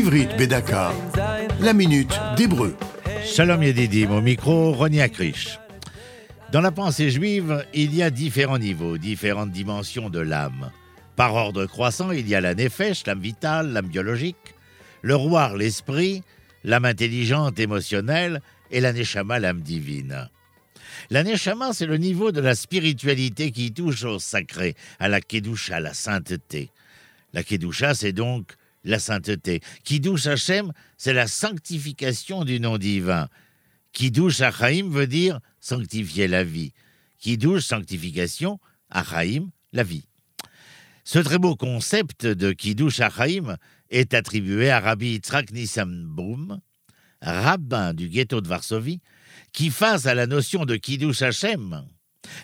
Ivrit Bedaka, la minute d'hébreu. Shalom Yedidim, au micro, Roni Akrish. Dans la pensée juive, il y a différents niveaux, différentes dimensions de l'âme. Par ordre croissant, il y a la nefesh, l'âme vitale, l'âme biologique, le roi, l'esprit, l'âme intelligente, émotionnelle, et la neshama, l'âme divine. La neshama, c'est le niveau de la spiritualité qui touche au sacré, à la kedusha, la sainteté. La kedusha, c'est donc la sainteté. Kiddush Hashem, c'est la sanctification du nom divin. Kiddush Achaim veut dire sanctifier la vie. Kiddush, sanctification, Achaim, la vie. Ce très beau concept de Kiddush Achaim est attribué à Rabbi Yitzhak Nissenbaum, rabbin du ghetto de Varsovie, qui face à la notion de Kiddush Hashem,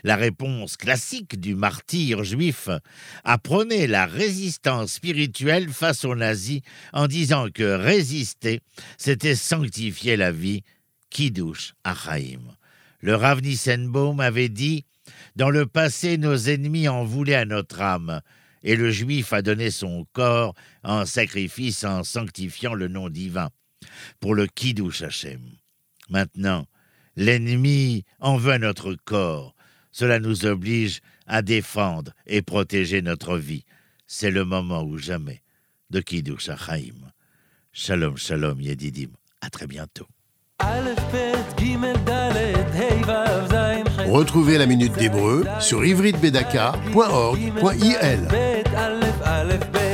la réponse classique du martyr juif apprenait la résistance spirituelle face aux nazis en disant que résister, c'était sanctifier la vie, Kiddush Achaim. Le Rav Nissenbaum avait dit Dans le passé, nos ennemis en voulaient à notre âme, et le juif a donné son corps en sacrifice en sanctifiant le nom divin pour le Kiddush Hashem. Maintenant, l'ennemi en veut à notre corps cela nous oblige à défendre et protéger notre vie. C'est le moment ou jamais de Kiddush Chaim. Shalom, shalom, Yedidim. À très bientôt. Retrouvez la Minute d'Hébreu sur ivritbedaka.org.il